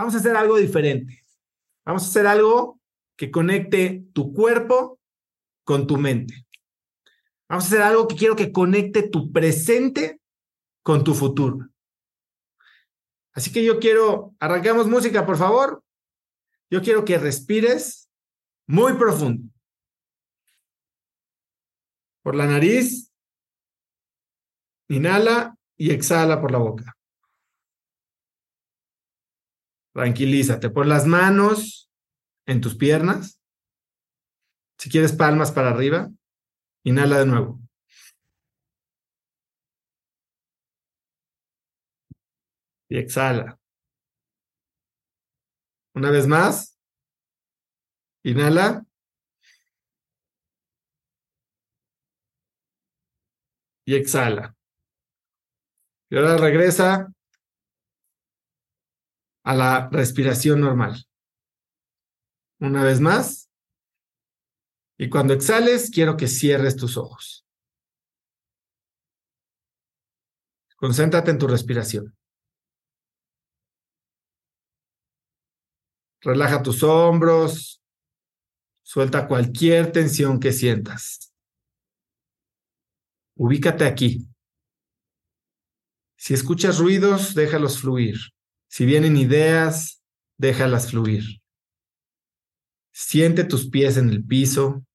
Vamos a hacer algo diferente. Vamos a hacer algo que conecte tu cuerpo con tu mente. Vamos a hacer algo que quiero que conecte tu presente con tu futuro. Así que yo quiero, arrancamos música, por favor. Yo quiero que respires muy profundo. Por la nariz, inhala y exhala por la boca. Tranquilízate. Por las manos en tus piernas. Si quieres palmas para arriba, inhala de nuevo. Y exhala. Una vez más. Inhala. Y exhala. Y ahora regresa a la respiración normal. Una vez más. Y cuando exhales, quiero que cierres tus ojos. Concéntrate en tu respiración. Relaja tus hombros. Suelta cualquier tensión que sientas. Ubícate aquí. Si escuchas ruidos, déjalos fluir. Si vienen ideas, déjalas fluir. Siente tus pies en el piso.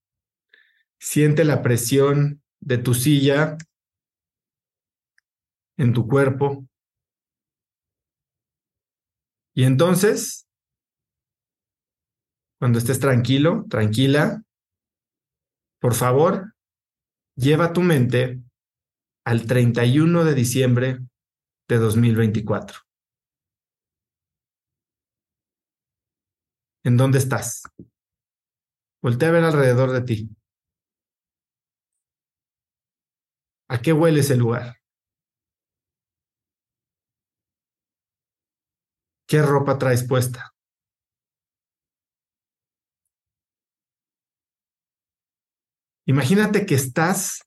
Siente la presión de tu silla en tu cuerpo. Y entonces, cuando estés tranquilo, tranquila, por favor, lleva tu mente al 31 de diciembre de 2024. ¿En dónde estás? Voltea a ver alrededor de ti. ¿A qué huele ese lugar? ¿Qué ropa traes puesta? Imagínate que estás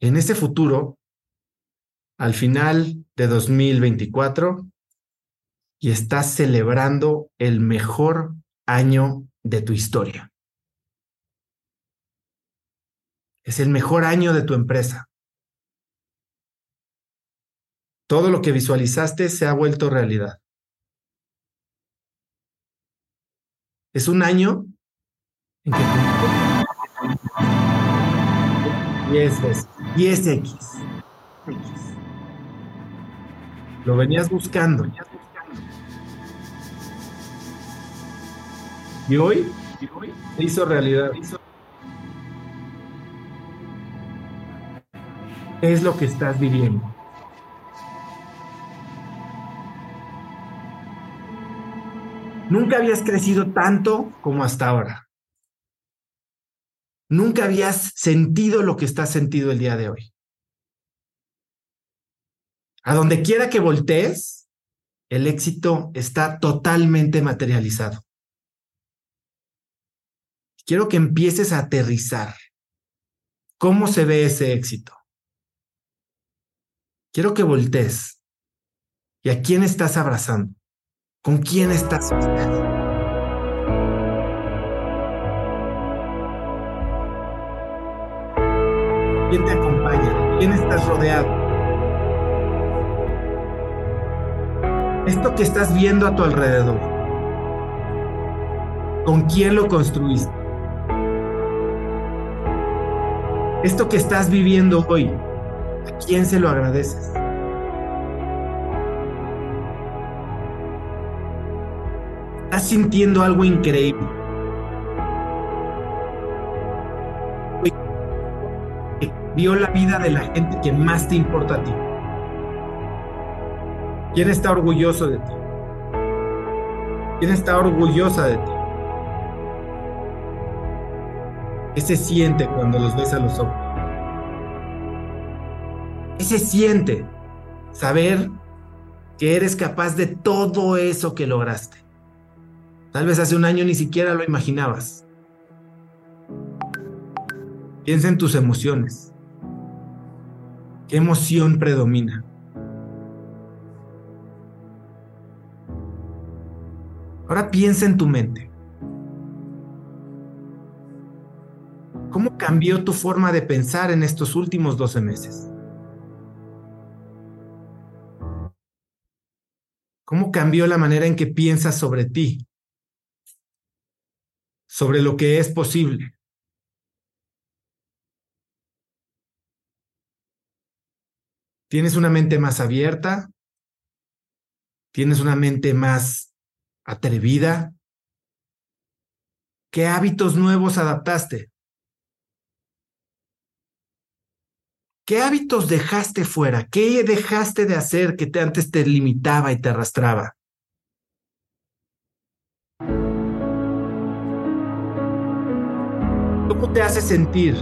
en ese futuro al final de 2024 y estás celebrando el mejor año de tu historia. Es el mejor año de tu empresa. Todo lo que visualizaste se ha vuelto realidad. Es un año en que y es, y es X. Lo venías buscando. Y hoy, hizo realidad. ¿Qué es lo que estás viviendo? Nunca habías crecido tanto como hasta ahora. Nunca habías sentido lo que estás sentido el día de hoy. A donde quiera que voltees, el éxito está totalmente materializado. Quiero que empieces a aterrizar. ¿Cómo se ve ese éxito? Quiero que voltees. ¿Y a quién estás abrazando? ¿Con quién estás ¿Quién te acompaña? ¿Quién estás rodeado? Esto que estás viendo a tu alrededor, ¿con quién lo construiste? Esto que estás viviendo hoy, ¿a quién se lo agradeces? Estás sintiendo algo increíble. Vio la vida de la gente que más te importa a ti. ¿Quién está orgulloso de ti? ¿Quién está orgullosa de ti? ¿Qué se siente cuando los ves a los ojos? ¿Qué se siente saber que eres capaz de todo eso que lograste? Tal vez hace un año ni siquiera lo imaginabas. Piensa en tus emociones. ¿Qué emoción predomina? Ahora piensa en tu mente. ¿Cómo cambió tu forma de pensar en estos últimos 12 meses? ¿Cómo cambió la manera en que piensas sobre ti? Sobre lo que es posible. ¿Tienes una mente más abierta? ¿Tienes una mente más atrevida? ¿Qué hábitos nuevos adaptaste? ¿Qué hábitos dejaste fuera? ¿Qué dejaste de hacer que te, antes te limitaba y te arrastraba? ¿Cómo te hace sentir?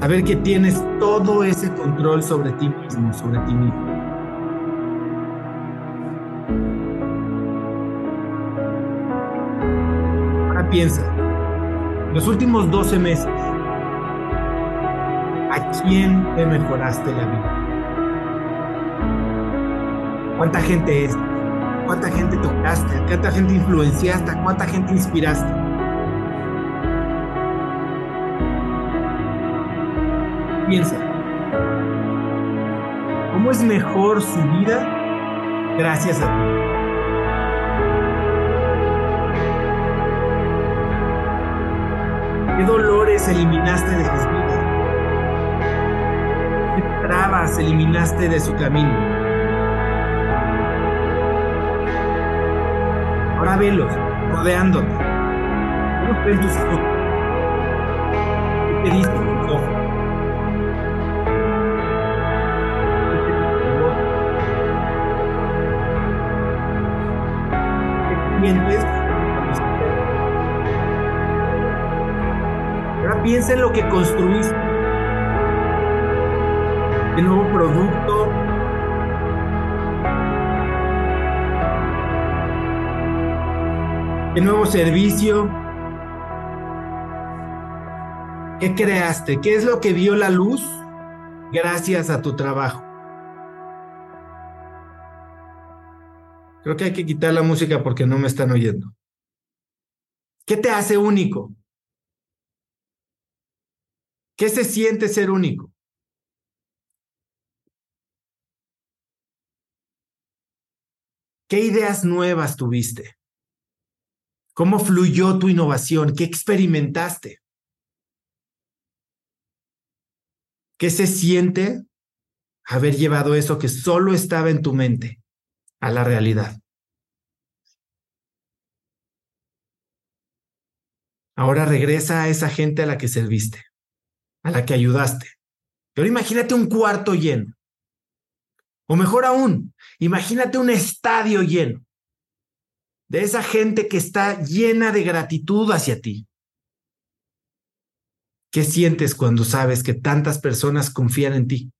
A ver que tienes todo ese control sobre ti mismo, sobre ti mismo. Ahora piensa, los últimos 12 meses, ¿A quién te mejoraste la vida? ¿Cuánta gente es? ¿Cuánta gente tocaste? ¿Cuánta gente influenciaste? ¿Cuánta gente inspiraste? Piensa. ¿Cómo es mejor su vida gracias a ti? ¿Qué dolores eliminaste de sus vidas? Eliminaste de su camino. Ahora velos, rodeándote. ¿Cómo ven tus ojos? ¿Qué te dicen tus ojos? Ahora piensa en lo que construiste qué nuevo producto. ¿Qué nuevo servicio? ¿Qué creaste? ¿Qué es lo que vio la luz gracias a tu trabajo? Creo que hay que quitar la música porque no me están oyendo. ¿Qué te hace único? ¿Qué se siente ser único? ¿Qué ideas nuevas tuviste? ¿Cómo fluyó tu innovación? ¿Qué experimentaste? ¿Qué se siente haber llevado eso que solo estaba en tu mente a la realidad? Ahora regresa a esa gente a la que serviste, a la que ayudaste. Pero imagínate un cuarto lleno. O mejor aún, imagínate un estadio lleno de esa gente que está llena de gratitud hacia ti. ¿Qué sientes cuando sabes que tantas personas confían en ti?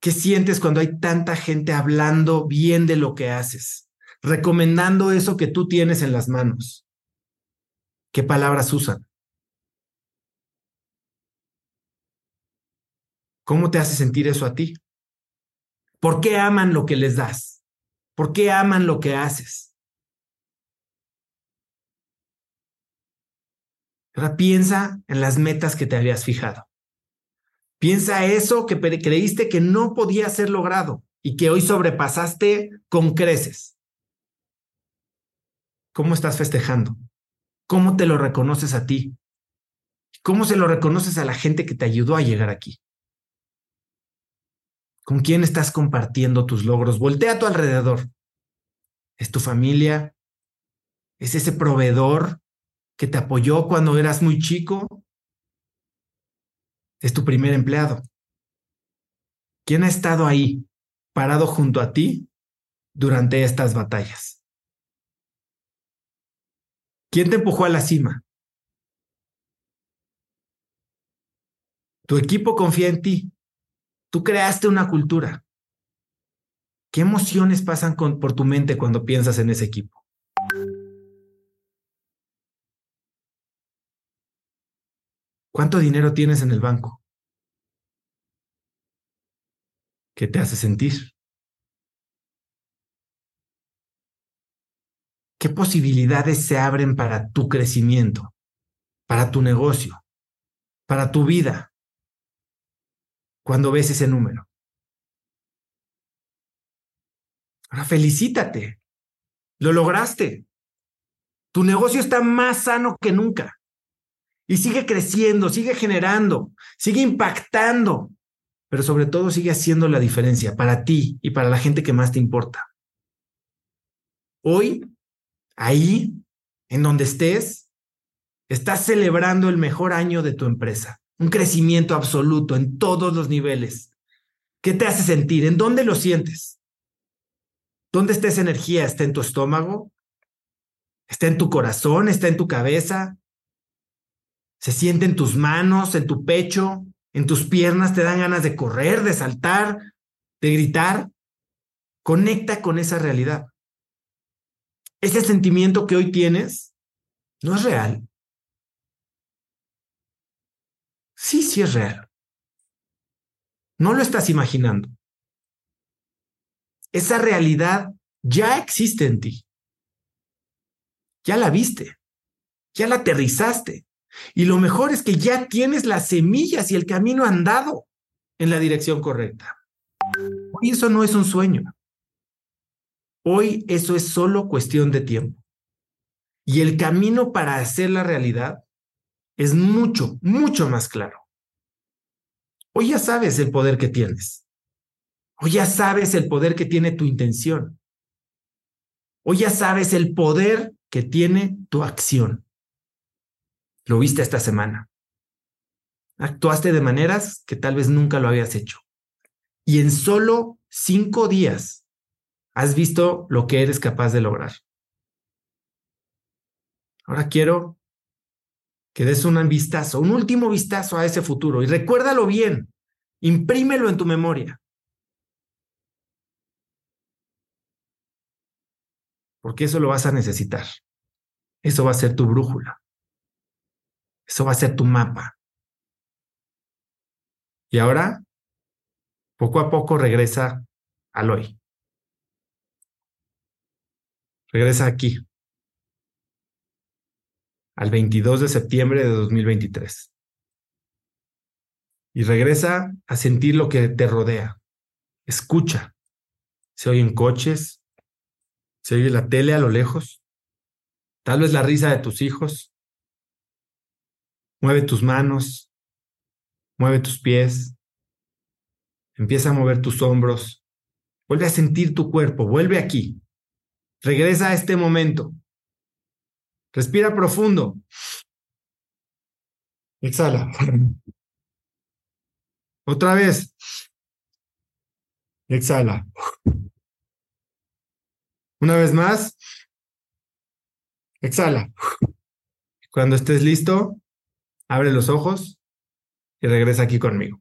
¿Qué sientes cuando hay tanta gente hablando bien de lo que haces, recomendando eso que tú tienes en las manos? ¿Qué palabras usan? ¿Cómo te hace sentir eso a ti? ¿Por qué aman lo que les das? ¿Por qué aman lo que haces? Ahora piensa en las metas que te habías fijado. Piensa eso que creíste que no podía ser logrado y que hoy sobrepasaste con creces. ¿Cómo estás festejando? ¿Cómo te lo reconoces a ti? ¿Cómo se lo reconoces a la gente que te ayudó a llegar aquí? ¿Con quién estás compartiendo tus logros? Voltea a tu alrededor. ¿Es tu familia? ¿Es ese proveedor que te apoyó cuando eras muy chico? ¿Es tu primer empleado? ¿Quién ha estado ahí, parado junto a ti durante estas batallas? ¿Quién te empujó a la cima? Tu equipo confía en ti. Tú creaste una cultura. ¿Qué emociones pasan por tu mente cuando piensas en ese equipo? ¿Cuánto dinero tienes en el banco? ¿Qué te hace sentir? ¿Qué posibilidades se abren para tu crecimiento, para tu negocio, para tu vida? Cuando ves ese número? Ahora felicítate. Lo lograste. Tu negocio está más sano que nunca. Y sigue creciendo, sigue generando, sigue impactando, pero sobre todo sigue haciendo la diferencia para ti y para la gente que más te importa. Hoy, ahí, en donde estés, estás celebrando el mejor año de tu empresa, un crecimiento absoluto en todos los niveles. ¿Qué te hace sentir? ¿En dónde lo sientes? ¿Dónde está esa energía? ¿Está en tu estómago? ¿Está en tu corazón? ¿Está en tu cabeza? ¿Se siente en tus manos, en tu pecho, en tus piernas? ¿Te dan ganas de correr, de saltar, de gritar? Conecta con esa realidad. Ese sentimiento que hoy tienes no es real. Sí, sí es real. No lo estás imaginando esa realidad ya existe en ti. Ya la viste, ya la aterrizaste. Y lo mejor es que ya tienes las semillas y el camino andado en la dirección correcta. Hoy eso no es un sueño. Hoy eso es solo cuestión de tiempo. Y el camino para hacer la realidad es mucho, mucho más claro. Hoy ya sabes el poder que tienes. Hoy ya sabes el poder que tiene tu intención. Hoy ya sabes el poder que tiene tu acción. Lo viste esta semana. Actuaste de maneras que tal vez nunca lo habías hecho. Y en solo cinco días has visto lo que eres capaz de lograr. Ahora quiero que des un vistazo, un último vistazo a ese futuro y recuérdalo bien, imprímelo en tu memoria. porque eso lo vas a necesitar. Eso va a ser tu brújula. Eso va a ser tu mapa. Y ahora, poco a poco regresa al hoy. Regresa aquí, al 22 de septiembre de 2023. Y regresa a sentir lo que te rodea. Escucha. Se oyen coches, se oye la tele a lo lejos. Tal vez la risa de tus hijos. Mueve tus manos. Mueve tus pies. Empieza a mover tus hombros. Vuelve a sentir tu cuerpo. Vuelve aquí. Regresa a este momento. Respira profundo. Exhala. Otra vez. Exhala. Una vez más, exhala. Cuando estés listo, abre los ojos y regresa aquí conmigo.